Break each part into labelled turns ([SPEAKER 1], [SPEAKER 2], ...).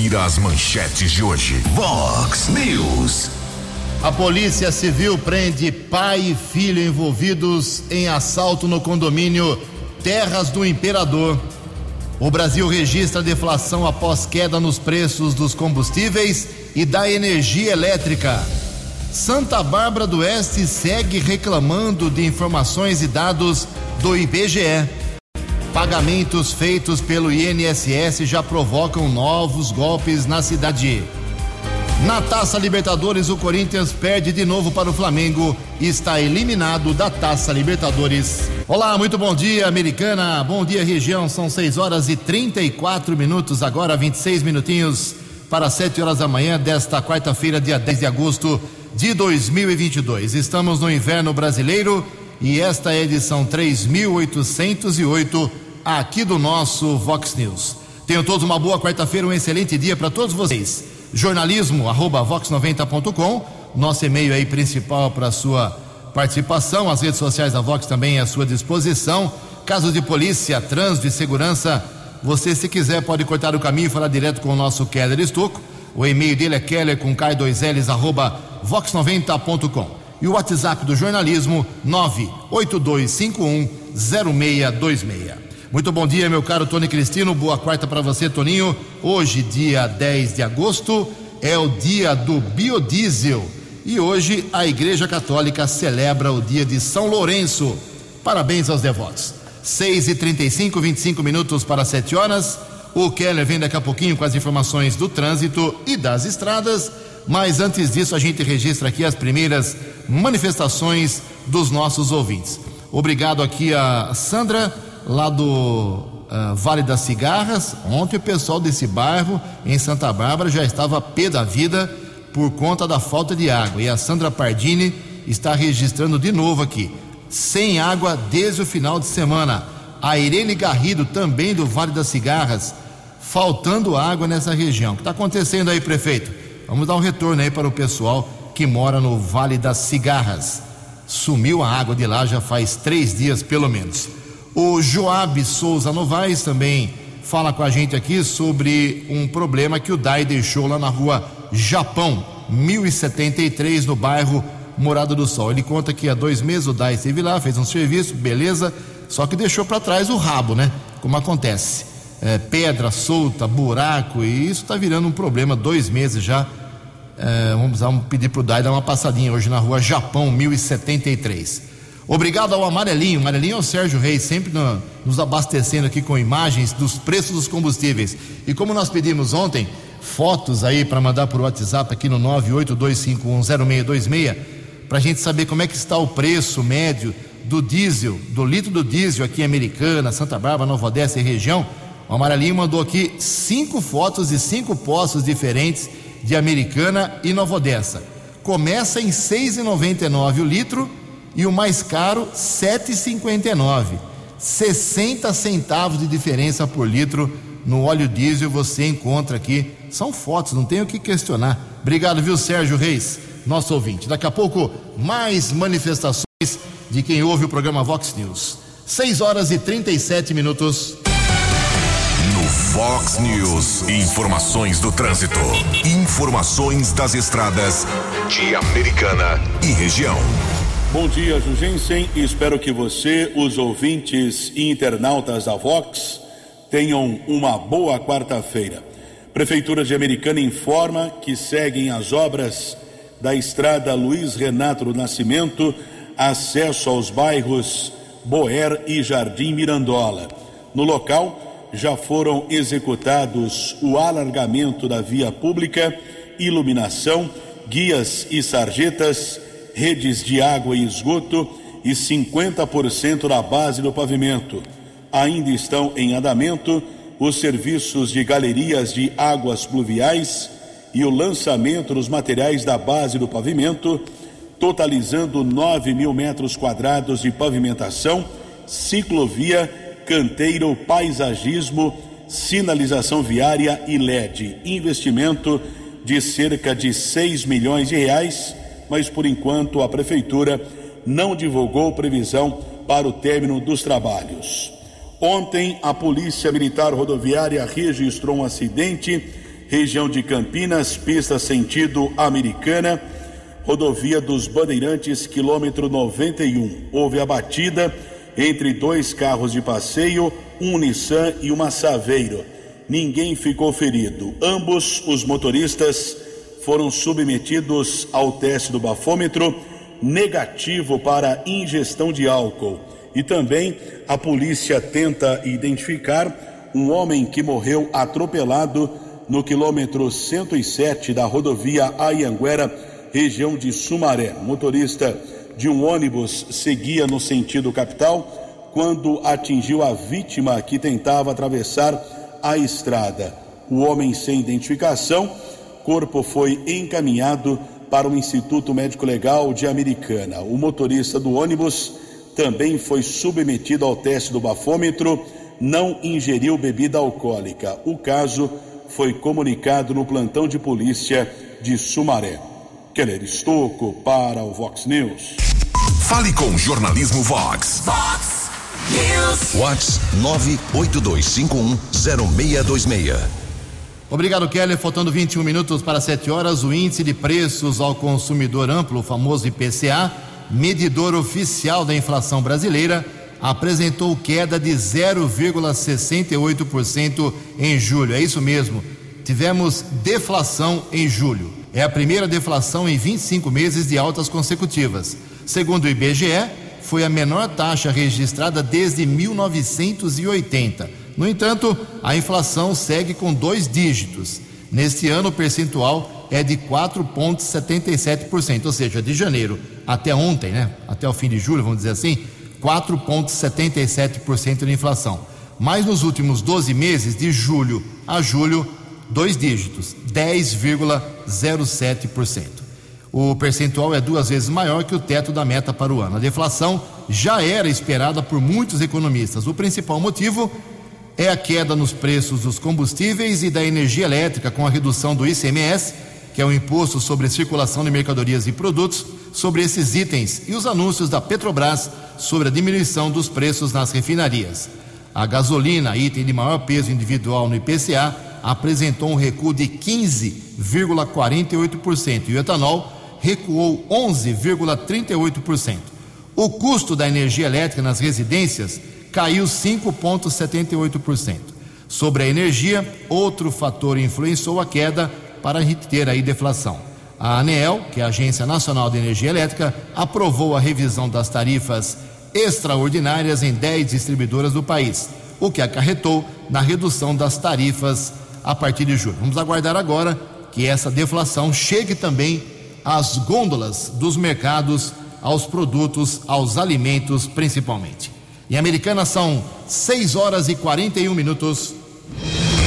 [SPEAKER 1] Confira as manchetes de hoje. Vox News.
[SPEAKER 2] A Polícia Civil prende pai e filho envolvidos em assalto no condomínio Terras do Imperador. O Brasil registra deflação após queda nos preços dos combustíveis e da energia elétrica. Santa Bárbara do Oeste segue reclamando de informações e dados do IBGE. Pagamentos feitos pelo INSS já provocam novos golpes na cidade. Na Taça Libertadores, o Corinthians perde de novo para o Flamengo e está eliminado da Taça Libertadores. Olá, muito bom dia, Americana. Bom dia, região. São 6 horas e 34 minutos, agora 26 minutinhos para 7 horas da manhã desta quarta-feira, dia 10 de agosto de 2022. Estamos no inverno brasileiro e esta é a edição 3808 aqui do nosso Vox News. Tenham todos uma boa quarta-feira, um excelente dia para todos vocês. Jornalismo arroba vox90.com, nosso e-mail aí principal para sua participação. As redes sociais da Vox também à sua disposição. Casos de polícia, trânsito e segurança, você se quiser pode cortar o caminho e falar direto com o nosso Keller Estuco. O e-mail dele é keller com k2ls arroba vox90.com. E o WhatsApp do jornalismo 982510626. Muito bom dia, meu caro Tony Cristino. Boa quarta para você, Toninho. Hoje, dia 10 de agosto, é o dia do biodiesel. E hoje a Igreja Católica celebra o dia de São Lourenço. Parabéns aos devotos. 6 e 35 25 minutos para 7 horas. O Keller vem daqui a pouquinho com as informações do trânsito e das estradas. Mas antes disso, a gente registra aqui as primeiras manifestações dos nossos ouvintes. Obrigado aqui a Sandra, lá do uh, Vale das Cigarras. Ontem o pessoal desse bairro, em Santa Bárbara, já estava pé da vida por conta da falta de água. E a Sandra Pardini está registrando de novo aqui. Sem água desde o final de semana. A Irene Garrido, também do Vale das Cigarras, faltando água nessa região. O que está acontecendo aí, prefeito? Vamos dar um retorno aí para o pessoal que mora no Vale das Cigarras. Sumiu a água de lá já faz três dias, pelo menos. O Joab Souza Novaes também fala com a gente aqui sobre um problema que o DAI deixou lá na rua Japão, 1073, no bairro Morada do Sol. Ele conta que há dois meses o DAI esteve lá, fez um serviço, beleza, só que deixou para trás o rabo, né? Como acontece. É, pedra solta, buraco, e isso está virando um problema, dois meses já é, vamos, vamos pedir para o Dai dar uma passadinha hoje na rua Japão 1073. Obrigado ao Amarelinho. Amarelinho é o Sérgio Reis, sempre no, nos abastecendo aqui com imagens dos preços dos combustíveis. E como nós pedimos ontem, fotos aí para mandar por WhatsApp aqui no 982510626, para a gente saber como é que está o preço médio do diesel, do litro do diesel aqui em Americana, Santa Bárbara, Nova Odessa e região. O Amarelinho mandou aqui cinco fotos de cinco postos diferentes de Americana e Nova Odessa. Começa em 6,99 o litro e o mais caro 7,59. 60 centavos de diferença por litro no óleo diesel você encontra aqui. São fotos, não tem o que questionar. Obrigado, viu, Sérgio Reis, nosso ouvinte. Daqui a pouco, mais manifestações de quem ouve o programa Vox News. 6 horas e 37 minutos.
[SPEAKER 1] Fox News. Informações do trânsito. Informações das estradas de Americana e região.
[SPEAKER 3] Bom dia, Jugensen. Espero que você, os ouvintes e internautas da Vox, tenham uma boa quarta-feira. Prefeitura de Americana informa que seguem as obras da estrada Luiz Renato do Nascimento, acesso aos bairros Boer e Jardim Mirandola. No local, já foram executados o alargamento da via pública, iluminação, guias e sarjetas, redes de água e esgoto e 50% da base do pavimento. Ainda estão em andamento os serviços de galerias de águas pluviais e o lançamento dos materiais da base do pavimento, totalizando 9 mil metros quadrados de pavimentação, ciclovia canteiro, paisagismo, sinalização viária e LED. Investimento de cerca de 6 milhões de reais, mas por enquanto a prefeitura não divulgou previsão para o término dos trabalhos. Ontem, a Polícia Militar Rodoviária registrou um acidente, região de Campinas, pista sentido americana, rodovia dos Bandeirantes, quilômetro 91. Houve a batida entre dois carros de passeio, um Nissan e uma Saveiro. Ninguém ficou ferido. Ambos os motoristas foram submetidos ao teste do bafômetro negativo para ingestão de álcool. E também a polícia tenta identificar um homem que morreu atropelado no quilômetro 107 da rodovia Ayanguera, região de Sumaré. Motorista de um ônibus seguia no sentido capital quando atingiu a vítima que tentava atravessar a estrada. O homem sem identificação, corpo foi encaminhado para o Instituto Médico Legal de Americana. O motorista do ônibus também foi submetido ao teste do bafômetro, não ingeriu bebida alcoólica. O caso foi comunicado no plantão de polícia de Sumaré. Keller Estocco para o Vox News.
[SPEAKER 1] Fale com o Jornalismo Vox.
[SPEAKER 4] Vox News.
[SPEAKER 1] Vox 982510626.
[SPEAKER 2] Obrigado, Keller. Faltando 21 minutos para 7 horas, o índice de preços ao consumidor amplo, o famoso IPCA, medidor oficial da inflação brasileira, apresentou queda de 0,68% em julho. É isso mesmo. Tivemos deflação em julho. É a primeira deflação em 25 meses de altas consecutivas. Segundo o IBGE, foi a menor taxa registrada desde 1980. No entanto, a inflação segue com dois dígitos. Neste ano, o percentual é de 4,77%, ou seja, de janeiro até ontem, né? Até o fim de julho, vamos dizer assim, 4,77% de inflação. Mas nos últimos 12 meses, de julho a julho, dois dígitos, 10,07%. O percentual é duas vezes maior que o teto da meta para o ano. A deflação já era esperada por muitos economistas. O principal motivo é a queda nos preços dos combustíveis e da energia elétrica com a redução do ICMS, que é o imposto sobre circulação de mercadorias e produtos, sobre esses itens e os anúncios da Petrobras sobre a diminuição dos preços nas refinarias. A gasolina, item de maior peso individual no IPCA, apresentou um recuo de 15,48% e o etanol recuou 11,38%. O custo da energia elétrica nas residências caiu 5,78%. Sobre a energia, outro fator influenciou a queda para a ter deflação. A ANEEL, que é a Agência Nacional de Energia Elétrica, aprovou a revisão das tarifas extraordinárias em 10 distribuidoras do país, o que acarretou na redução das tarifas a partir de julho. Vamos aguardar agora que essa deflação chegue também às gôndolas dos mercados, aos produtos, aos alimentos principalmente. Em Americana são 6 horas e 41 minutos.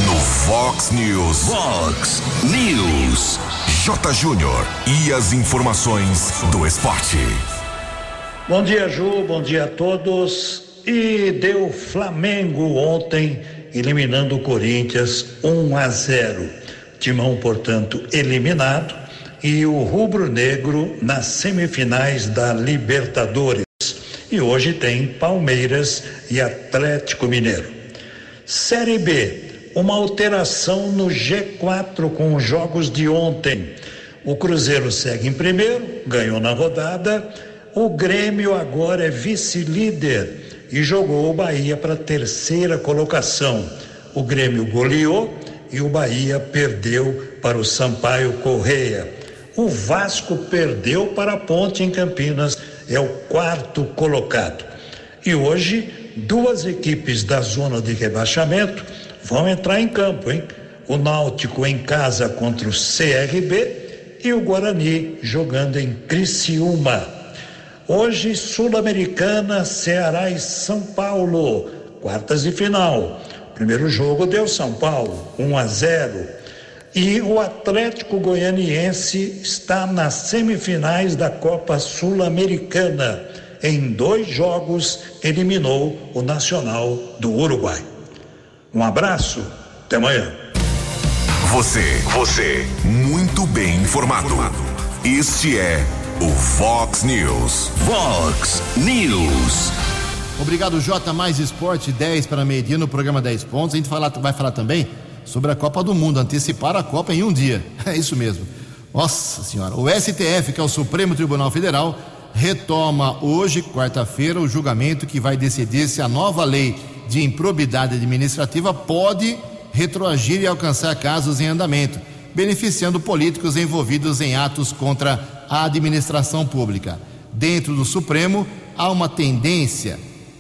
[SPEAKER 1] No Fox News.
[SPEAKER 4] Fox News.
[SPEAKER 1] J. Júnior. E as informações do esporte.
[SPEAKER 5] Bom dia, Ju. Bom dia a todos. E deu Flamengo ontem, eliminando o Corinthians 1 a 0. Timão, portanto, eliminado. E o rubro-negro nas semifinais da Libertadores. E hoje tem Palmeiras e Atlético Mineiro. Série B uma alteração no G4 com os jogos de ontem. O Cruzeiro segue em primeiro, ganhou na rodada. O Grêmio agora é vice-líder e jogou o Bahia para a terceira colocação. O Grêmio goleou e o Bahia perdeu para o Sampaio Correia. O Vasco perdeu para a Ponte em Campinas, é o quarto colocado. E hoje, duas equipes da zona de rebaixamento vão entrar em campo, hein? O Náutico em casa contra o CRB e o Guarani jogando em Criciúma. Hoje, Sul-Americana, Ceará e São Paulo, quartas de final. Primeiro jogo deu São Paulo, 1 a 0. E o Atlético Goianiense está nas semifinais da Copa Sul-Americana. Em dois jogos, eliminou o Nacional do Uruguai. Um abraço, até amanhã.
[SPEAKER 1] Você, você, muito bem informado. Este é o Fox News.
[SPEAKER 4] Fox News.
[SPEAKER 2] Obrigado, J. Mais Esporte, 10 para meio-dia no programa 10 pontos. A gente fala, vai falar também sobre a Copa do Mundo, antecipar a Copa em um dia. É isso mesmo. Nossa Senhora. O STF, que é o Supremo Tribunal Federal, retoma hoje, quarta-feira, o julgamento que vai decidir se a nova lei de improbidade administrativa pode retroagir e alcançar casos em andamento, beneficiando políticos envolvidos em atos contra a administração pública. Dentro do Supremo, há uma tendência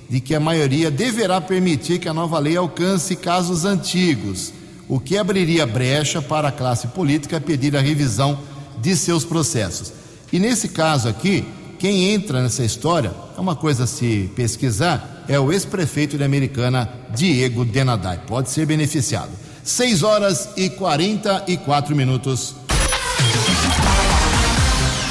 [SPEAKER 2] de que a maioria deverá permitir que a nova lei alcance casos antigos, o que abriria brecha para a classe política pedir a revisão de seus processos. E nesse caso aqui, quem entra nessa história, é uma coisa a se pesquisar, é o ex-prefeito de Americana, Diego Denadai. Pode ser beneficiado. 6 horas e 44 minutos.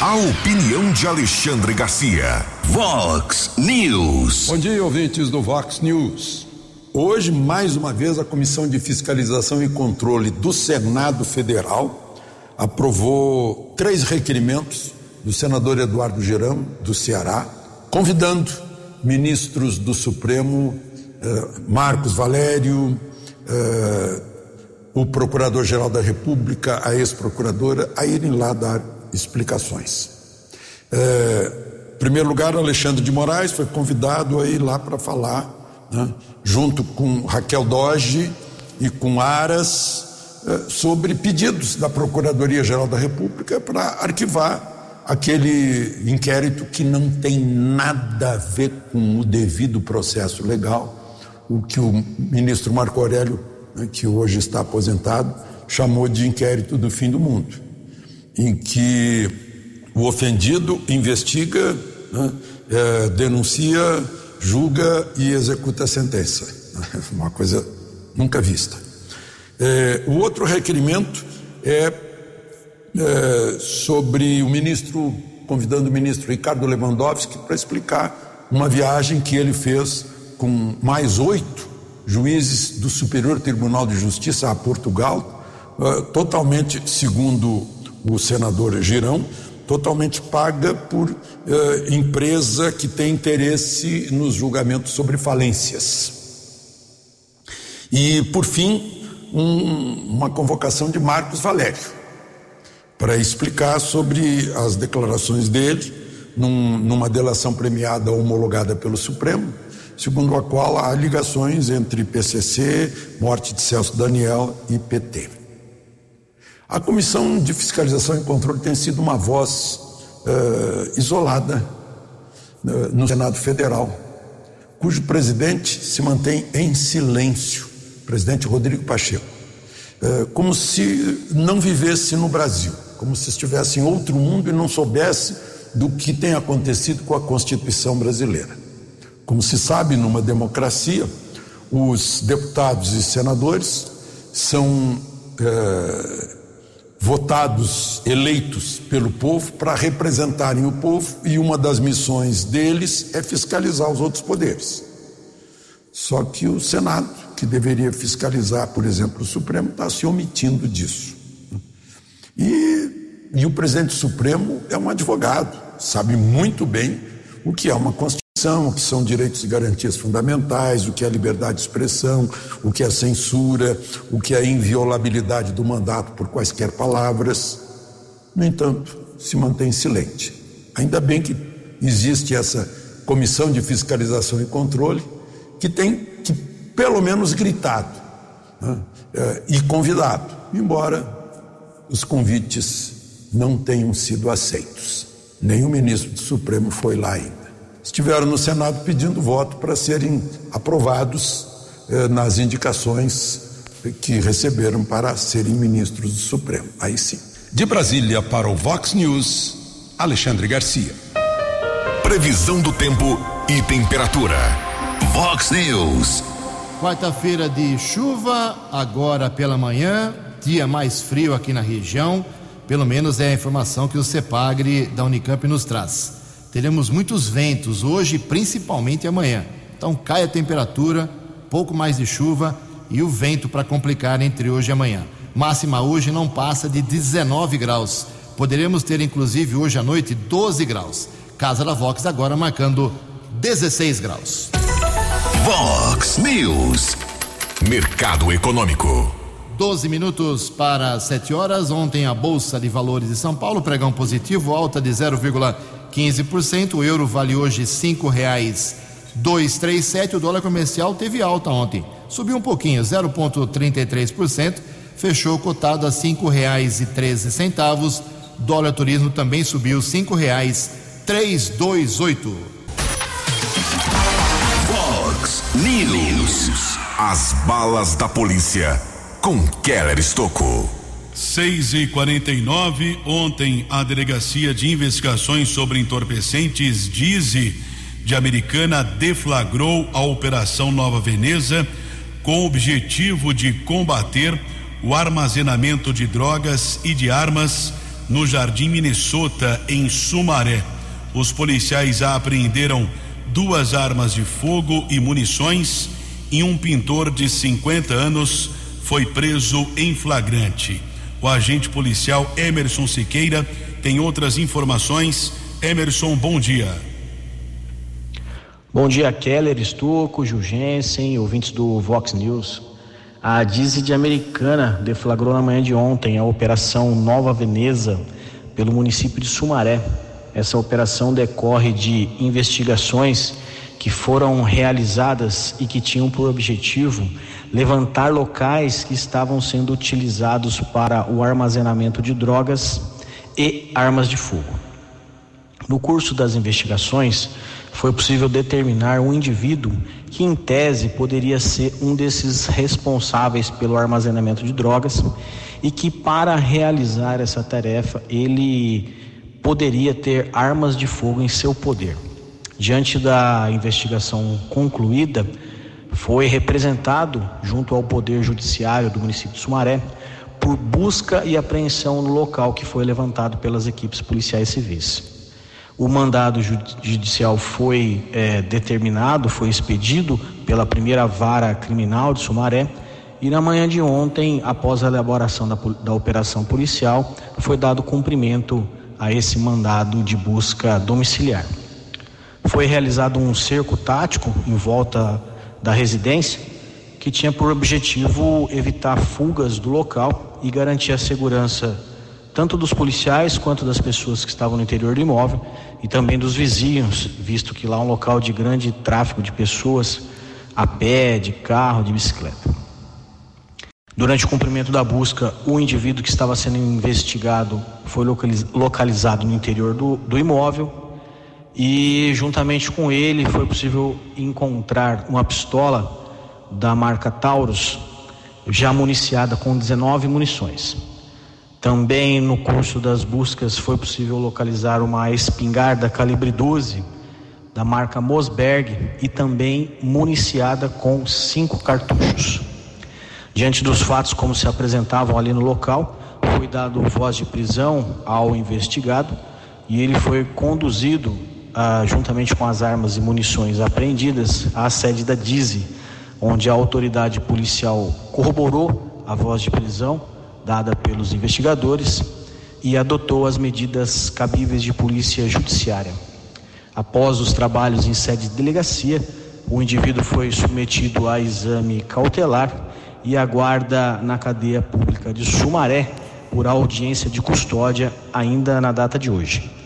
[SPEAKER 1] A opinião de Alexandre Garcia.
[SPEAKER 4] Vox News.
[SPEAKER 6] Bom dia, ouvintes do Vox News. Hoje, mais uma vez, a Comissão de Fiscalização e Controle do Senado Federal aprovou três requerimentos do senador Eduardo Gerão, do Ceará, convidando ministros do Supremo, eh, Marcos Valério, eh, o Procurador-Geral da República, a ex-procuradora, a irem lá dar explicações. É, em primeiro lugar, Alexandre de Moraes foi convidado a ir lá para falar, né, junto com Raquel Doge e com Aras, é, sobre pedidos da Procuradoria-Geral da República para arquivar aquele inquérito que não tem nada a ver com o devido processo legal, o que o ministro Marco Aurélio, né, que hoje está aposentado, chamou de inquérito do fim do mundo em que o ofendido investiga, né, é, denuncia, julga e executa a sentença. Uma coisa nunca vista. É, o outro requerimento é, é, sobre o ministro, convidando o ministro Ricardo Lewandowski para explicar uma viagem que ele fez com mais oito juízes do Superior Tribunal de Justiça a Portugal, é, totalmente segundo o senador Girão, totalmente paga por eh, empresa que tem interesse nos julgamentos sobre falências. E, por fim, um, uma convocação de Marcos Valério para explicar sobre as declarações dele num, numa delação premiada homologada pelo Supremo, segundo a qual há ligações entre PCC, morte de Celso Daniel e PT. A Comissão de Fiscalização e Controle tem sido uma voz uh, isolada uh, no Senado Federal, cujo presidente se mantém em silêncio, presidente Rodrigo Pacheco, uh, como se não vivesse no Brasil, como se estivesse em outro mundo e não soubesse do que tem acontecido com a Constituição brasileira. Como se sabe, numa democracia, os deputados e senadores são votados, eleitos pelo povo para representarem o povo e uma das missões deles é fiscalizar os outros poderes. Só que o Senado, que deveria fiscalizar, por exemplo, o Supremo, está se omitindo disso. E, e o presidente Supremo é um advogado, sabe muito bem o que é uma Constituição são, o que são direitos e garantias fundamentais, o que é liberdade de expressão, o que é censura, o que é inviolabilidade do mandato por quaisquer palavras. No entanto, se mantém silente. Ainda bem que existe essa comissão de fiscalização e controle que tem que, pelo menos, gritado né, é, e convidado, embora os convites não tenham sido aceitos. O ministro do Supremo foi lá ainda estiveram no Senado pedindo voto para serem aprovados eh, nas indicações que receberam para serem ministros do Supremo. Aí sim.
[SPEAKER 4] De Brasília para o Vox News, Alexandre Garcia.
[SPEAKER 1] Previsão do tempo e temperatura. Vox News.
[SPEAKER 2] Quarta-feira de chuva, agora pela manhã, dia mais frio aqui na região. Pelo menos é a informação que o CEPAGRE da Unicamp nos traz teremos muitos ventos hoje, principalmente amanhã. Então cai a temperatura, pouco mais de chuva e o vento para complicar entre hoje e amanhã. Máxima hoje não passa de 19 graus. Poderemos ter inclusive hoje à noite 12 graus. Casa da Vox agora marcando 16 graus.
[SPEAKER 1] Vox News. Mercado Econômico.
[SPEAKER 2] 12 minutos para 7 horas. Ontem a Bolsa de Valores de São Paulo, pregão positivo, alta de 0,15%. O euro vale hoje R$ 5,237. O dólar comercial teve alta ontem. Subiu um pouquinho, 0,33%. Fechou cotado a R$ 5,13. Dólar turismo também subiu R$ 5,328.
[SPEAKER 1] Vox News. As balas da polícia com Keller Estocou.
[SPEAKER 3] 6 e 49 ontem a Delegacia de Investigações sobre Entorpecentes Dize de Americana deflagrou a Operação Nova Veneza com o objetivo de combater o armazenamento de drogas e de armas no Jardim Minnesota, em Sumaré. Os policiais apreenderam duas armas de fogo e munições e um pintor de 50 anos foi preso em flagrante. O agente policial Emerson Siqueira tem outras informações. Emerson, bom dia.
[SPEAKER 7] Bom dia, Keller, Estuco, Jugensen, ouvintes do Vox News. A Dizzy de Americana deflagrou na manhã de ontem a Operação Nova Veneza pelo município de Sumaré. Essa operação decorre de investigações que foram realizadas e que tinham por objetivo levantar locais que estavam sendo utilizados para o armazenamento de drogas e armas de fogo. No curso das investigações, foi possível determinar um indivíduo que, em tese, poderia ser um desses responsáveis pelo armazenamento de drogas e que, para realizar essa tarefa, ele poderia ter armas de fogo em seu poder. Diante da investigação concluída, foi representado junto ao Poder Judiciário do município de Sumaré por busca e apreensão no local que foi levantado pelas equipes policiais civis. O mandado judicial foi é, determinado, foi expedido pela primeira vara criminal de Sumaré e na manhã de ontem, após a elaboração da, da operação policial, foi dado cumprimento a esse mandado de busca domiciliar. Foi realizado um cerco tático em volta da residência, que tinha por objetivo evitar fugas do local e garantir a segurança tanto dos policiais quanto das pessoas que estavam no interior do imóvel e também dos vizinhos, visto que lá é um local de grande tráfego de pessoas a pé, de carro, de bicicleta. Durante o cumprimento da busca, o indivíduo que estava sendo investigado foi localizado no interior do, do imóvel e juntamente com ele foi possível encontrar uma pistola da marca Taurus, já municiada com 19 munições. Também no curso das buscas foi possível localizar uma espingarda calibre 12 da marca Mosberg e também municiada com cinco cartuchos. Diante dos fatos como se apresentavam ali no local, foi dado voz de prisão ao investigado e ele foi conduzido ah, juntamente com as armas e munições apreendidas, à sede da DIZI, onde a autoridade policial corroborou a voz de prisão dada pelos investigadores e adotou as medidas cabíveis de polícia judiciária. Após os trabalhos em sede de delegacia, o indivíduo foi submetido a exame cautelar e aguarda na cadeia pública de Sumaré por audiência de custódia ainda na data de hoje.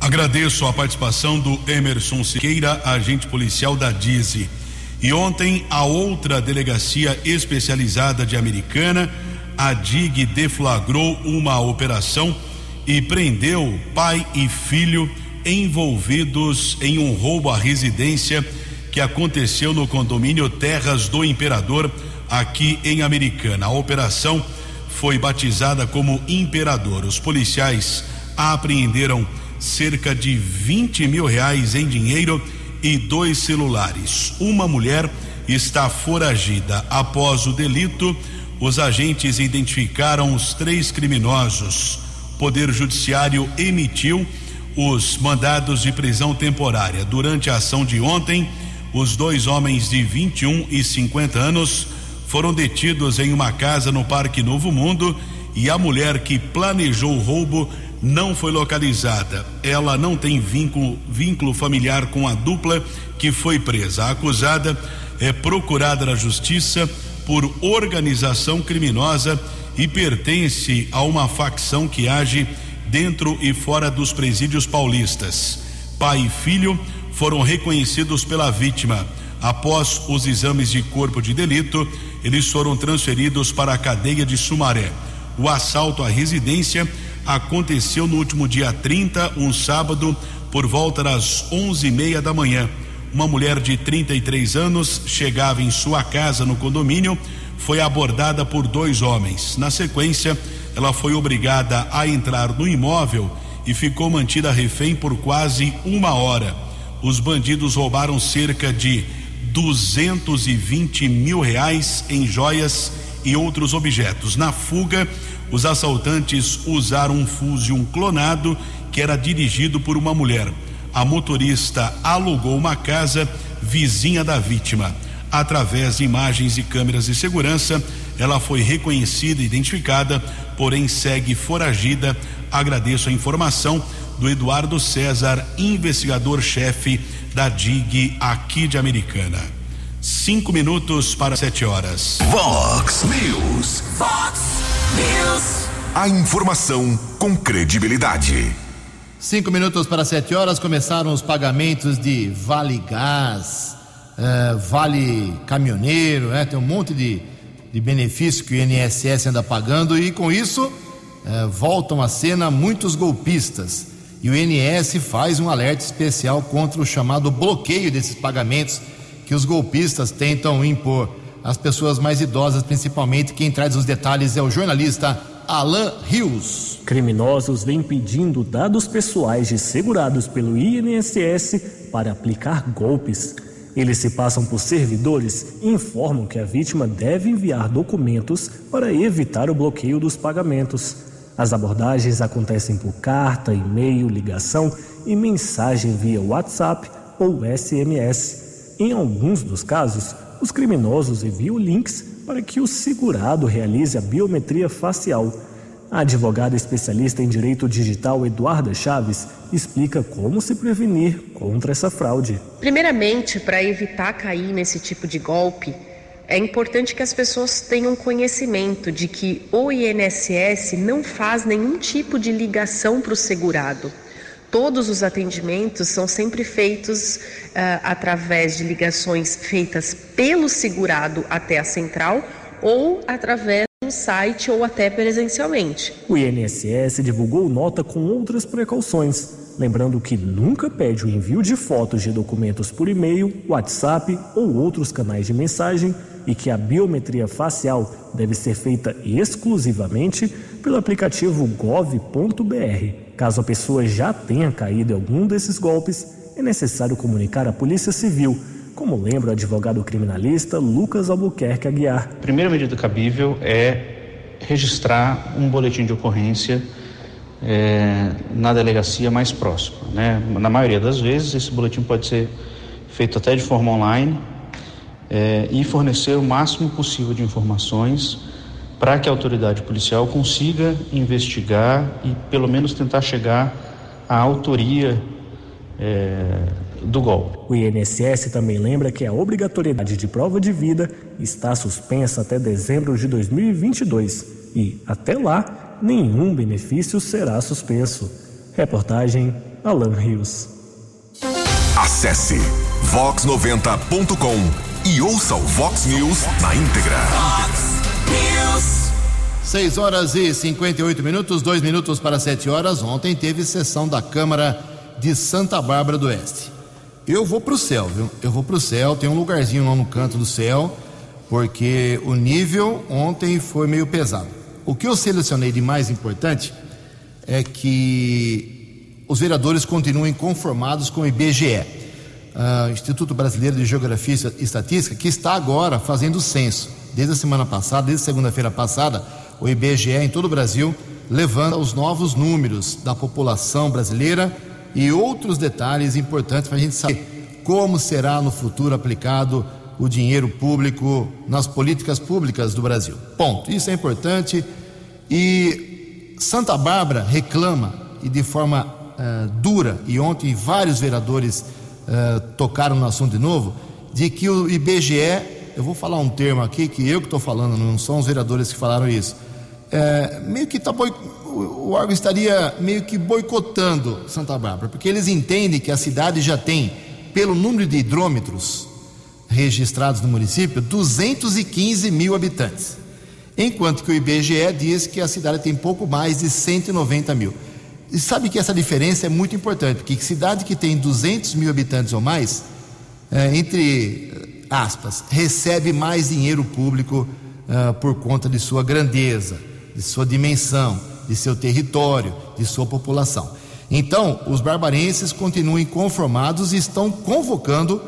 [SPEAKER 3] Agradeço a participação do Emerson Siqueira, agente policial da DIZI. E ontem, a outra delegacia especializada de Americana, a DIG, deflagrou uma operação e prendeu pai e filho envolvidos em um roubo à residência que aconteceu no condomínio Terras do Imperador, aqui em Americana. A operação foi batizada como Imperador. Os policiais apreenderam cerca de 20 mil reais em dinheiro e dois celulares. Uma mulher está foragida. Após o delito, os agentes identificaram os três criminosos. O Poder Judiciário emitiu os mandados de prisão temporária. Durante a ação de ontem, os dois homens de 21 e 50 anos foram detidos em uma casa no Parque Novo Mundo e a mulher que planejou o roubo não foi localizada. Ela não tem vínculo, vínculo familiar com a dupla que foi presa. A acusada é procurada na justiça por organização criminosa e pertence a uma facção que age dentro e fora dos presídios paulistas. Pai e filho foram reconhecidos pela vítima. Após os exames de corpo de delito, eles foram transferidos para a cadeia de Sumaré. O assalto à residência aconteceu no último dia 30, um sábado, por volta das onze e meia da manhã. Uma mulher de 33 anos chegava em sua casa no condomínio, foi abordada por dois homens. Na sequência, ela foi obrigada a entrar no imóvel e ficou mantida refém por quase uma hora. Os bandidos roubaram cerca de 220 mil reais em joias e outros objetos. Na fuga, os assaltantes usaram um Fusion clonado que era dirigido por uma mulher. A motorista alugou uma casa vizinha da vítima. Através de imagens e câmeras de segurança, ela foi reconhecida e identificada, porém segue foragida. Agradeço a informação do Eduardo César, investigador-chefe da DIG aqui de Americana. Cinco minutos para sete horas.
[SPEAKER 1] Vox News. Vox News. A informação com credibilidade.
[SPEAKER 2] Cinco minutos para sete horas começaram os pagamentos de Vale Gás, uh, Vale Caminhoneiro, né? tem um monte de, de benefício que o INSS anda pagando e com isso uh, voltam à cena muitos golpistas. E o INS faz um alerta especial contra o chamado bloqueio desses pagamentos que os golpistas tentam impor às pessoas mais idosas, principalmente. Quem traz os detalhes é o jornalista Alan Rios.
[SPEAKER 8] Criminosos vêm pedindo dados pessoais de segurados pelo INSS para aplicar golpes. Eles se passam por servidores e informam que a vítima deve enviar documentos para evitar o bloqueio dos pagamentos. As abordagens acontecem por carta, e-mail, ligação e mensagem via WhatsApp ou SMS. Em alguns dos casos, os criminosos enviam links para que o segurado realize a biometria facial. A advogada especialista em direito digital Eduarda Chaves explica como se prevenir contra essa fraude.
[SPEAKER 9] Primeiramente, para evitar cair nesse tipo de golpe, é importante que as pessoas tenham conhecimento de que o INSS não faz nenhum tipo de ligação para o segurado. Todos os atendimentos são sempre feitos uh, através de ligações feitas pelo segurado até a central ou através do site ou até presencialmente.
[SPEAKER 8] O INSS divulgou nota com outras precauções, lembrando que nunca pede o envio de fotos de documentos por e-mail, WhatsApp ou outros canais de mensagem e que a biometria facial deve ser feita exclusivamente pelo aplicativo gov.br. Caso a pessoa já tenha caído em algum desses golpes, é necessário comunicar à Polícia Civil, como lembra o advogado criminalista Lucas Albuquerque Aguiar.
[SPEAKER 10] A primeira medida cabível é registrar um boletim de ocorrência é, na delegacia mais próxima. Né? Na maioria das vezes, esse boletim pode ser feito até de forma online é, e fornecer o máximo possível de informações para que a autoridade policial consiga investigar e pelo menos tentar chegar à autoria é, do golpe.
[SPEAKER 8] O INSS também lembra que a obrigatoriedade de prova de vida está suspensa até dezembro de 2022 e, até lá, nenhum benefício será suspenso. Reportagem Alan Rios.
[SPEAKER 1] Acesse vox90.com e ouça o Vox News na íntegra.
[SPEAKER 2] 6 horas e 58 minutos, dois minutos para 7 horas. Ontem teve sessão da Câmara de Santa Bárbara do Oeste. Eu vou para o céu, viu? Eu vou para o céu, tem um lugarzinho lá no canto do céu, porque o nível ontem foi meio pesado. O que eu selecionei de mais importante é que os vereadores continuem conformados com o IBGE, uh, ah, Instituto Brasileiro de Geografia e Estatística, que está agora fazendo censo. Desde a semana passada, desde segunda-feira passada, o IBGE em todo o Brasil levanta os novos números da população brasileira e outros detalhes importantes para a gente saber como será no futuro aplicado o dinheiro público nas políticas públicas do Brasil. Ponto. Isso é importante e Santa Bárbara reclama e de forma uh, dura e ontem vários vereadores uh, tocaram no assunto de novo de que o IBGE, eu vou falar um termo aqui que eu que estou falando, não são os vereadores que falaram isso, é, meio que tá boi, o órgão estaria meio que boicotando Santa Bárbara, porque eles entendem que a cidade já tem, pelo número de hidrômetros registrados no município, 215 mil habitantes, enquanto que o IBGE diz que a cidade tem pouco mais de 190 mil. E sabe que essa diferença é muito importante, porque cidade que tem 200 mil habitantes ou mais, é, entre aspas, recebe mais dinheiro público uh, por conta de sua grandeza, de sua dimensão, de seu território, de sua população. Então, os barbarenses continuam inconformados e estão convocando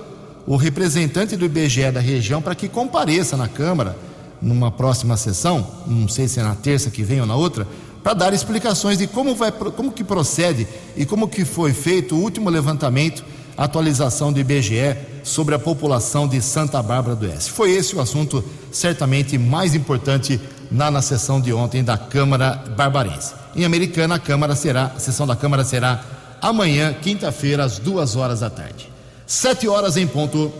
[SPEAKER 2] o representante do IBGE da região para que compareça na Câmara numa próxima sessão, não sei se é na terça que vem ou na outra, para dar explicações de como vai, como que procede e como que foi feito o último levantamento, atualização do IBGE sobre a população de Santa Bárbara do Oeste. Foi esse o assunto certamente mais importante na, na sessão de ontem da Câmara Barbarense. Em Americana, a Câmara será, a sessão da Câmara será amanhã, quinta-feira, às duas horas da tarde. Sete horas em ponto.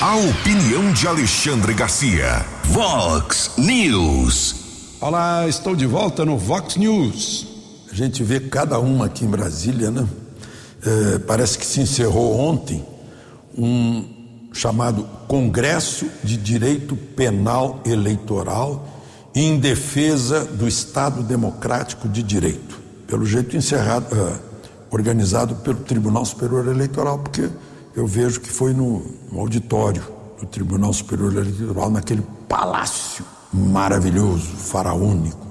[SPEAKER 1] A opinião de Alexandre Garcia. Vox News.
[SPEAKER 6] Olá, estou de volta no Vox News. A gente vê cada uma aqui em Brasília, né? É, parece que se encerrou ontem um chamado Congresso de Direito Penal Eleitoral em defesa do Estado Democrático de Direito. Pelo jeito encerrado, uh, organizado pelo Tribunal Superior Eleitoral, porque eu vejo que foi no, no auditório do Tribunal Superior Eleitoral, naquele palácio maravilhoso, faraônico.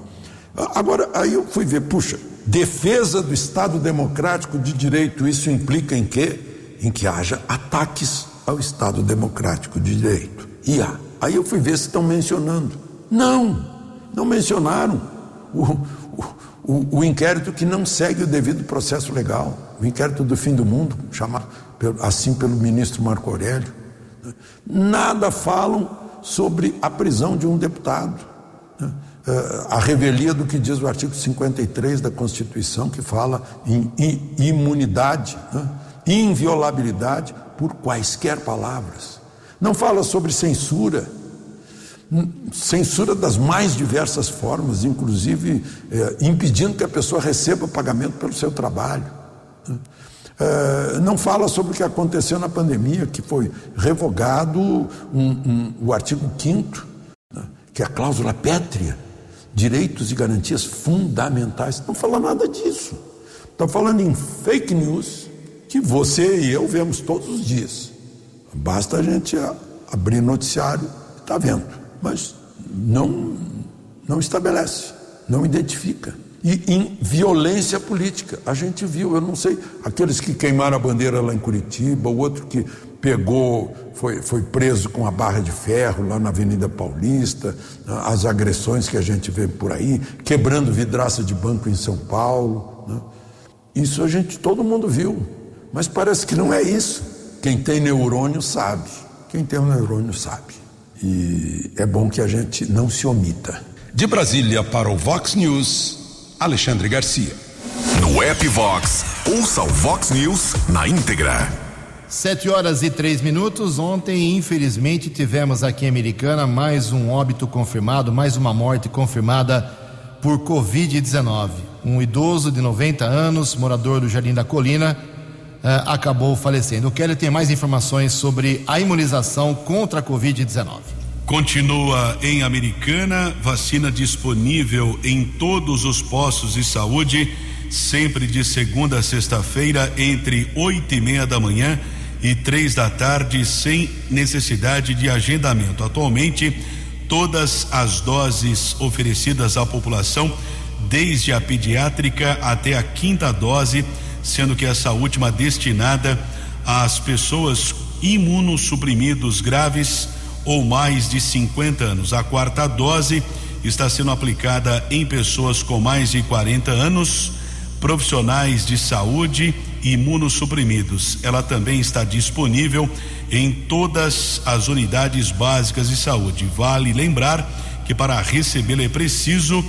[SPEAKER 6] Agora, aí eu fui ver, puxa, defesa do Estado Democrático de Direito, isso implica em quê? Em que haja ataques ao Estado Democrático de Direito. E há. Aí eu fui ver se estão mencionando. Não, não mencionaram o, o, o, o inquérito que não segue o devido processo legal, o inquérito do fim do mundo, chamado assim pelo ministro Marco Aurélio. Nada falam sobre a prisão de um deputado. Né? a revelia do que diz o artigo 53 da Constituição, que fala em imunidade, né? inviolabilidade por quaisquer palavras. Não fala sobre censura, censura das mais diversas formas, inclusive é, impedindo que a pessoa receba pagamento pelo seu trabalho. É, não fala sobre o que aconteceu na pandemia, que foi revogado um, um, o artigo 5, né? que é a cláusula pétrea, direitos e garantias fundamentais. Não fala nada disso. Está falando em fake news, que você e eu vemos todos os dias. Basta a gente abrir noticiário, está vendo, mas não, não estabelece, não identifica. E em violência política, a gente viu, eu não sei, aqueles que queimaram a bandeira lá em Curitiba, o outro que pegou, foi, foi preso com a barra de ferro lá na Avenida Paulista, as agressões que a gente vê por aí, quebrando vidraça de banco em São Paulo. Né? Isso a gente, todo mundo viu. Mas parece que não é isso. Quem tem neurônio sabe. Quem tem um neurônio sabe. E é bom que a gente não se omita.
[SPEAKER 4] De Brasília para o Vox News, Alexandre Garcia.
[SPEAKER 1] No app Vox, ouça o Vox News na íntegra.
[SPEAKER 2] Sete horas e três minutos. Ontem, infelizmente, tivemos aqui em Americana mais um óbito confirmado, mais uma morte confirmada por Covid-19. Um idoso de 90 anos, morador do Jardim da Colina, uh, acabou falecendo. O Kelly tem mais informações sobre a imunização contra a Covid-19.
[SPEAKER 3] Continua em Americana, vacina disponível em todos os postos de saúde, sempre de segunda a sexta-feira, entre oito e meia da manhã e três da tarde, sem necessidade de agendamento. Atualmente, todas as doses oferecidas à população, desde a pediátrica até a quinta dose, sendo que essa última destinada às pessoas imunossuprimidos graves ou mais de 50 anos. A quarta dose está sendo aplicada em pessoas com mais de 40 anos, profissionais de saúde imunossuprimidos. Ela também está disponível em todas as unidades básicas de saúde. Vale lembrar que para recebê-la é preciso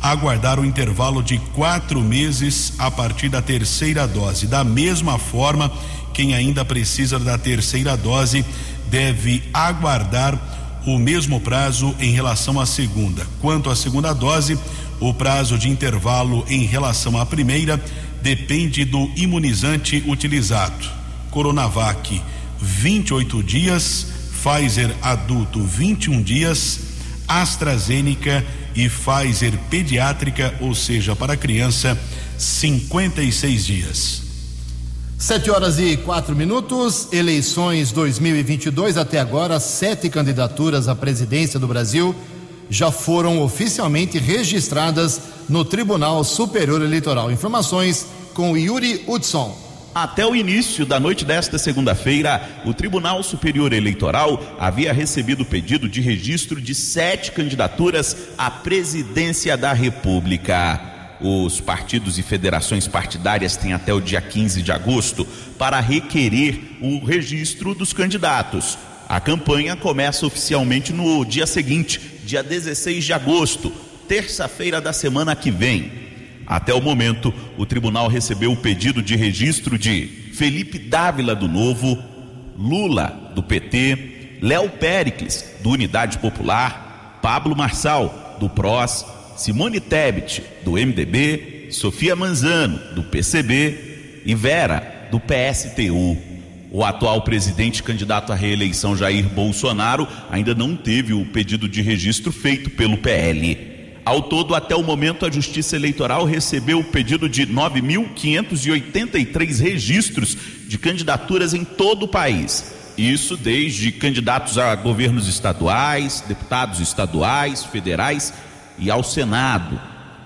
[SPEAKER 3] aguardar o intervalo de quatro meses a partir da terceira dose. Da mesma forma Quem ainda precisa da terceira dose deve aguardar o mesmo prazo em relação à segunda. Quanto à segunda dose, o prazo de intervalo em relação à primeira depende do imunizante utilizado. Coronavac, 28 dias, Pfizer adulto, 21 dias, AstraZeneca e Pfizer pediátrica, ou seja, para criança, 56 dias.
[SPEAKER 2] Sete horas e quatro minutos, eleições 2022. Até agora, sete candidaturas à presidência do Brasil já foram oficialmente registradas no Tribunal Superior Eleitoral. Informações com Yuri Hudson.
[SPEAKER 11] Até o início da noite desta segunda-feira, o Tribunal Superior Eleitoral havia recebido o pedido de registro de sete candidaturas à presidência da República. Os partidos e federações partidárias têm até o dia 15 de agosto para requerer o registro dos candidatos. A campanha começa oficialmente no dia seguinte, dia 16 de agosto, terça-feira da semana que vem. Até o momento, o tribunal recebeu o pedido de registro de Felipe Dávila do Novo, Lula do PT, Léo Pericles do Unidade Popular, Pablo Marçal do PROS, Simone Tebet, do MDB, Sofia Manzano, do PCB e Vera, do PSTU. O atual presidente candidato à reeleição Jair Bolsonaro ainda não teve o pedido de registro feito pelo PL. Ao todo, até o momento, a Justiça Eleitoral recebeu o pedido de 9.583 registros de candidaturas em todo o país. Isso desde candidatos a governos estaduais, deputados estaduais, federais e ao Senado.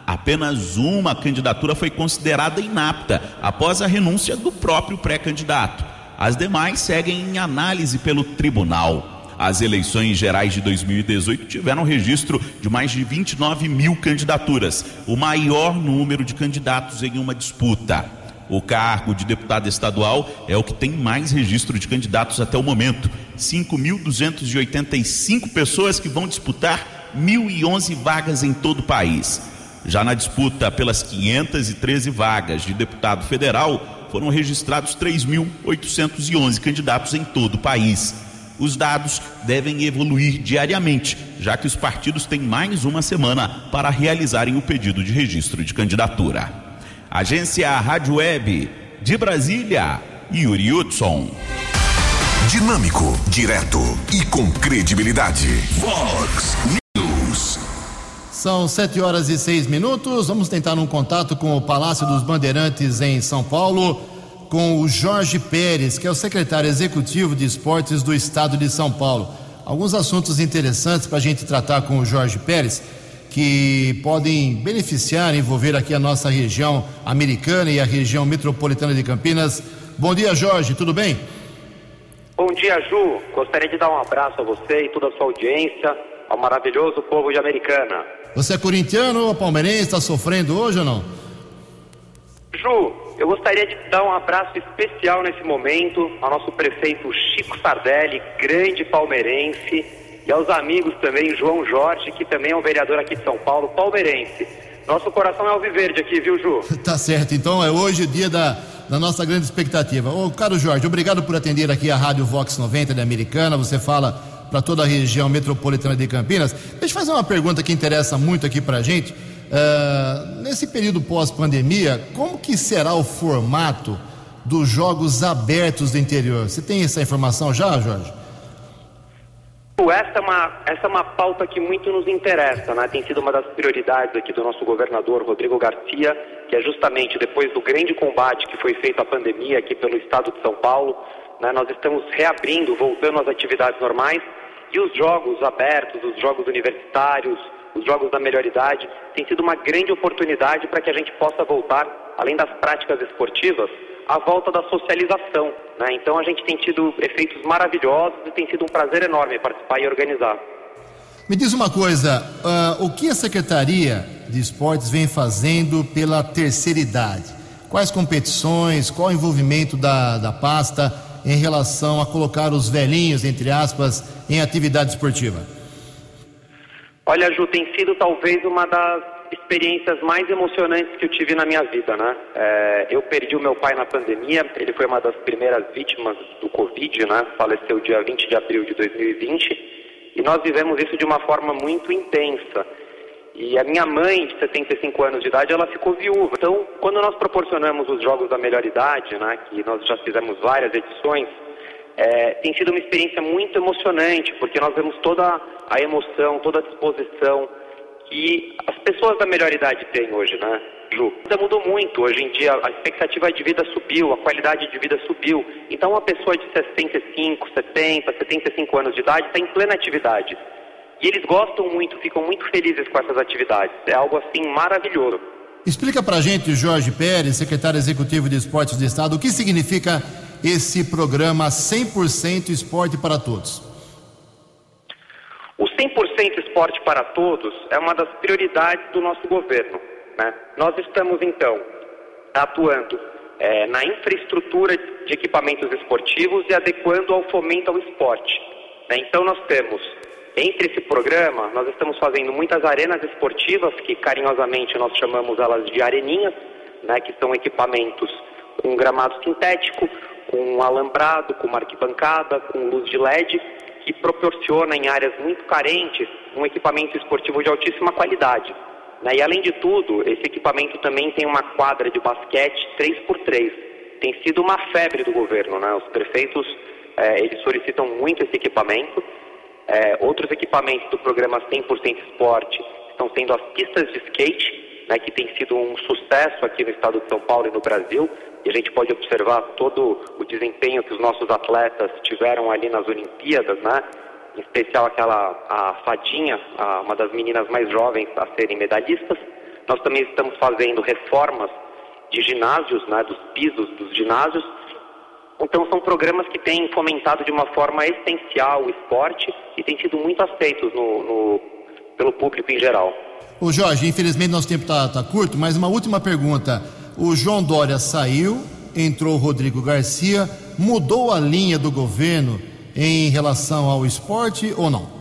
[SPEAKER 11] Apenas uma candidatura foi considerada inapta após a renúncia do próprio pré-candidato. As demais seguem em análise pelo tribunal. As eleições gerais de 2018 tiveram registro de mais de 29 mil candidaturas, o maior número de candidatos em uma disputa. O cargo de deputado estadual é o que tem mais registro de candidatos até o momento. 5.285 pessoas que vão disputar 1.011 vagas em todo o país. Já na disputa pelas 513 vagas de deputado federal, foram registrados 3.811 candidatos em todo o país. Os dados devem evoluir diariamente, já que os partidos têm mais uma semana para realizarem o pedido de registro de candidatura. Agência Rádio Web de Brasília, Yuri Hudson.
[SPEAKER 1] Dinâmico, direto e com credibilidade. Vox
[SPEAKER 2] são sete horas e seis minutos. Vamos tentar um contato com o Palácio dos Bandeirantes em São Paulo, com o Jorge Pérez, que é o secretário executivo de esportes do estado de São Paulo. Alguns assuntos interessantes para a gente tratar com o Jorge Pérez, que podem beneficiar, envolver aqui a nossa região americana e a região metropolitana de Campinas. Bom dia, Jorge, tudo bem?
[SPEAKER 12] Bom dia, Ju. Gostaria de dar um abraço a você e toda a sua audiência, ao maravilhoso povo de Americana.
[SPEAKER 2] Você é corintiano ou palmeirense? Está sofrendo hoje ou não?
[SPEAKER 12] Ju, eu gostaria de dar um abraço especial nesse momento ao nosso prefeito Chico Sardelli, grande palmeirense, e aos amigos também, João Jorge, que também é um vereador aqui de São Paulo, palmeirense. Nosso coração é alviverde aqui, viu, Ju?
[SPEAKER 2] tá certo, então é hoje o dia da, da nossa grande expectativa. Ô, caro Jorge, obrigado por atender aqui a Rádio Vox 90 de Americana. Você fala para toda a região metropolitana de Campinas. Deixa eu fazer uma pergunta que interessa muito aqui para a gente. Uh, nesse período pós-pandemia, como que será o formato dos jogos abertos do interior? Você tem essa informação já, Jorge?
[SPEAKER 12] Essa é, uma, essa é uma pauta que muito nos interessa, né? Tem sido uma das prioridades aqui do nosso governador Rodrigo Garcia, que é justamente depois do grande combate que foi feito à pandemia aqui pelo estado de São Paulo, né? Nós estamos reabrindo, voltando às atividades normais e os jogos abertos, os jogos universitários, os jogos da melhor idade, tem sido uma grande oportunidade para que a gente possa voltar, além das práticas esportivas, à volta da socialização. Né? Então a gente tem tido efeitos maravilhosos e tem sido um prazer enorme participar e organizar.
[SPEAKER 2] Me diz uma coisa, uh, o que a Secretaria de Esportes vem fazendo pela terceira idade? Quais competições, qual o envolvimento da, da pasta? Em relação a colocar os velhinhos, entre aspas, em atividade esportiva?
[SPEAKER 12] Olha, Ju, tem sido talvez uma das experiências mais emocionantes que eu tive na minha vida, né? É, eu perdi o meu pai na pandemia, ele foi uma das primeiras vítimas do Covid, né? Faleceu dia 20 de abril de 2020 e nós vivemos isso de uma forma muito intensa. E a minha mãe, de 75 anos de idade, ela ficou viúva. Então, quando nós proporcionamos os Jogos da Melhor Idade, né, que nós já fizemos várias edições, é, tem sido uma experiência muito emocionante, porque nós vemos toda a emoção, toda a disposição que as pessoas da melhor idade têm hoje, né, Ju? Mudou muito. Hoje em dia, a expectativa de vida subiu, a qualidade de vida subiu. Então, uma pessoa de 65, 70, 75 anos de idade está em plena atividade. E eles gostam muito, ficam muito felizes com essas atividades. É algo assim maravilhoso.
[SPEAKER 2] Explica pra gente, Jorge Pérez, secretário executivo de Esportes do Estado, o que significa esse programa 100% Esporte para Todos.
[SPEAKER 12] O 100% Esporte para Todos é uma das prioridades do nosso governo. Né? Nós estamos, então, atuando é, na infraestrutura de equipamentos esportivos e adequando ao fomento ao esporte. Né? Então, nós temos entre esse programa, nós estamos fazendo muitas arenas esportivas, que carinhosamente nós chamamos elas de areninhas, né, que são equipamentos com gramado sintético, com alambrado, com uma arquibancada, com luz de LED, que proporciona em áreas muito carentes um equipamento esportivo de altíssima qualidade. Né? E além de tudo, esse equipamento também tem uma quadra de basquete 3x3. Tem sido uma febre do governo, né? Os prefeitos, eh, eles solicitam muito esse equipamento é, outros equipamentos do programa 100% Esporte estão sendo as pistas de skate, né, que tem sido um sucesso aqui no estado de São Paulo e no Brasil. E a gente pode observar todo o desempenho que os nossos atletas tiveram ali nas Olimpíadas, né? Em especial aquela a Fadinha, a, uma das meninas mais jovens a serem medalhistas. Nós também estamos fazendo reformas de ginásios, né, dos pisos dos ginásios, então são programas que têm fomentado de uma forma essencial o esporte e têm sido muito aceitos no, no pelo público em geral.
[SPEAKER 2] O Jorge, infelizmente nosso tempo está tá curto, mas uma última pergunta. O João Dória saiu, entrou o Rodrigo Garcia, mudou a linha do governo em relação ao esporte ou não?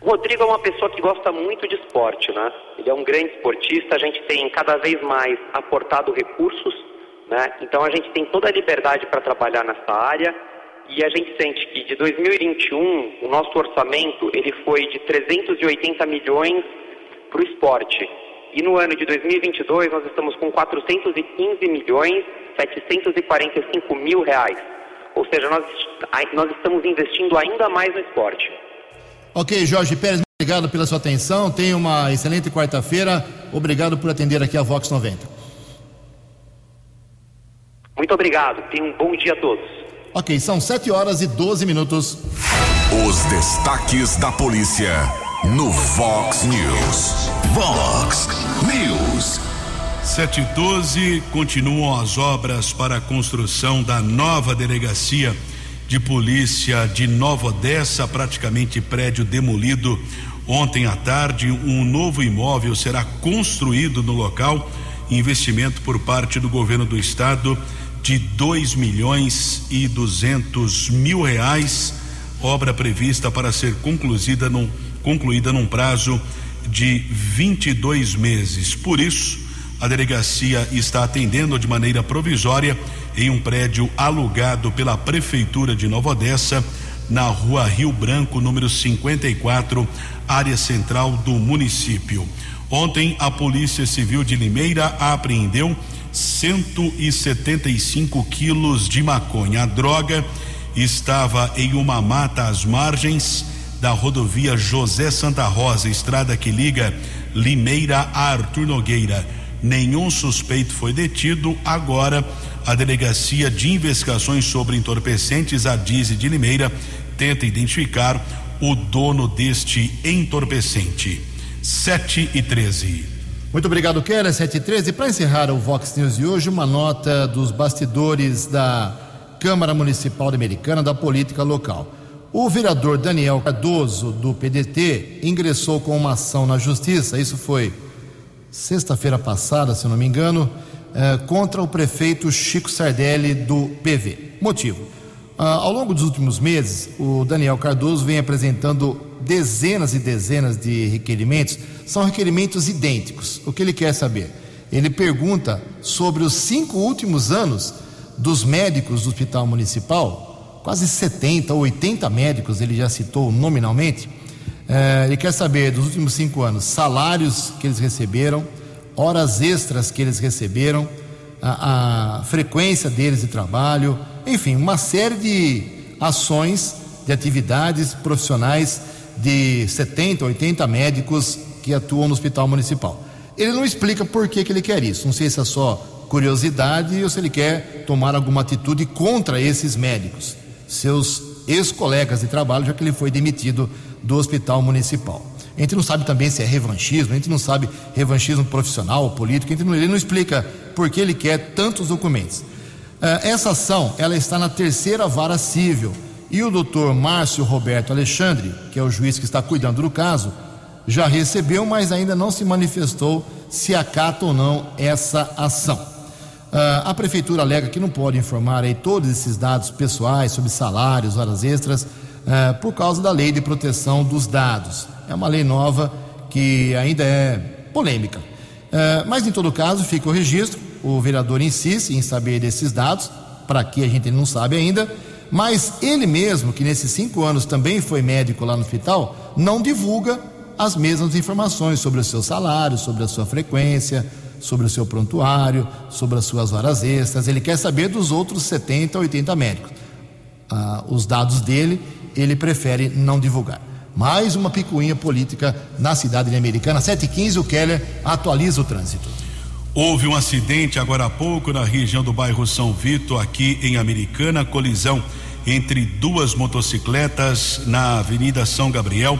[SPEAKER 12] O Rodrigo é uma pessoa que gosta muito de esporte, né? Ele é um grande esportista, a gente tem cada vez mais aportado recursos né? Então a gente tem toda a liberdade para trabalhar nessa área e a gente sente que de 2021 o nosso orçamento ele foi de 380 milhões para o esporte e no ano de 2022 nós estamos com 415 milhões 745 mil reais. Ou seja, nós, nós estamos investindo ainda mais no esporte.
[SPEAKER 2] Ok, Jorge Pérez, obrigado pela sua atenção. Tenha uma excelente quarta-feira. Obrigado por atender aqui a Vox 90.
[SPEAKER 12] Muito obrigado. Tenha um bom dia a todos.
[SPEAKER 2] Ok, são 7 horas e 12 minutos.
[SPEAKER 1] Os destaques da polícia no Vox News. Vox News.
[SPEAKER 3] 7 e 12 continuam as obras para a construção da nova delegacia de polícia de Nova Odessa, praticamente prédio demolido. Ontem à tarde, um novo imóvel será construído no local. Investimento por parte do governo do estado de dois milhões e duzentos mil reais, obra prevista para ser concluída num, concluída num prazo de 22 meses. Por isso, a delegacia está atendendo de maneira provisória em um prédio alugado pela Prefeitura de Nova Odessa, na rua Rio Branco, número 54, área central do município. Ontem, a Polícia Civil de Limeira apreendeu 175 quilos de maconha. A droga estava em uma mata às margens da rodovia José Santa Rosa, estrada que liga Limeira a Arthur Nogueira. Nenhum suspeito foi detido. Agora, a Delegacia de Investigações sobre Entorpecentes, a DIZE de Limeira, tenta identificar o dono deste entorpecente. 7 e 13.
[SPEAKER 2] Muito obrigado, Keller. 713. Para encerrar o Vox News de hoje, uma nota dos bastidores da Câmara Municipal Americana da política local. O vereador Daniel Cardoso, do PDT, ingressou com uma ação na Justiça, isso foi sexta-feira passada, se não me engano, eh, contra o prefeito Chico Sardelli, do PV. Motivo: ah, ao longo dos últimos meses, o Daniel Cardoso vem apresentando dezenas e dezenas de requerimentos, são requerimentos idênticos. O que ele quer saber? Ele pergunta sobre os cinco últimos anos dos médicos do Hospital Municipal, quase 70 ou 80 médicos, ele já citou nominalmente. É, ele quer saber dos últimos cinco anos salários que eles receberam, horas extras que eles receberam, a, a frequência deles de trabalho, enfim, uma série de ações, de atividades profissionais de 70, 80 médicos que atuam no Hospital Municipal. Ele não explica por que, que ele quer isso. Não sei se é só curiosidade ou se ele quer tomar alguma atitude contra esses médicos, seus ex-colegas de trabalho, já que ele foi demitido do Hospital Municipal. A gente não sabe também se é revanchismo, a gente não sabe revanchismo profissional político, não, ele não explica por que ele quer tantos documentos. Uh, essa ação ela está na terceira vara civil e o doutor Márcio Roberto Alexandre, que é o juiz que está cuidando do caso, já recebeu, mas ainda não se manifestou se acata ou não essa ação. Uh, a prefeitura alega que não pode informar aí todos esses dados pessoais sobre salários, horas extras, uh, por causa da lei de proteção dos dados. É uma lei nova que ainda é polêmica. Mas em todo caso, fica o registro. O vereador insiste em saber desses dados, para que a gente não sabe ainda. Mas ele mesmo, que nesses cinco anos também foi médico lá no hospital, não divulga as mesmas informações sobre o seu salário, sobre a sua frequência, sobre o seu prontuário, sobre as suas horas extras. Ele quer saber dos outros 70, 80 médicos. Ah, os dados dele, ele prefere não divulgar. Mais uma picuinha política na cidade americana. 7h15, o Keller atualiza o trânsito.
[SPEAKER 13] Houve um acidente agora há pouco na região do bairro São Vito, aqui em Americana, colisão entre duas motocicletas na Avenida São Gabriel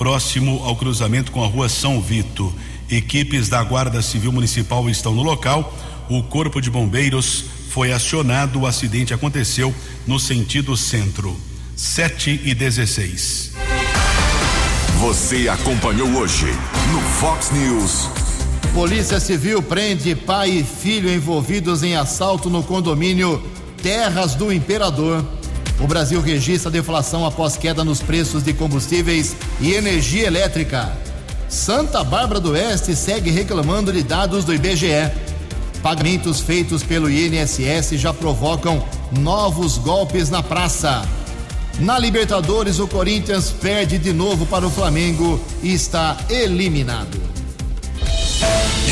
[SPEAKER 13] próximo ao cruzamento com a rua São Vito. Equipes da Guarda Civil Municipal estão no local. O Corpo de Bombeiros foi acionado. O acidente aconteceu no sentido centro. 7 e 16.
[SPEAKER 1] Você acompanhou hoje no Fox News.
[SPEAKER 2] Polícia Civil prende pai e filho envolvidos em assalto no condomínio Terras do Imperador. O Brasil registra deflação após queda nos preços de combustíveis e energia elétrica. Santa Bárbara do Oeste segue reclamando de dados do IBGE. Pagamentos feitos pelo INSS já provocam novos golpes na praça. Na Libertadores, o Corinthians perde de novo para o Flamengo e está eliminado.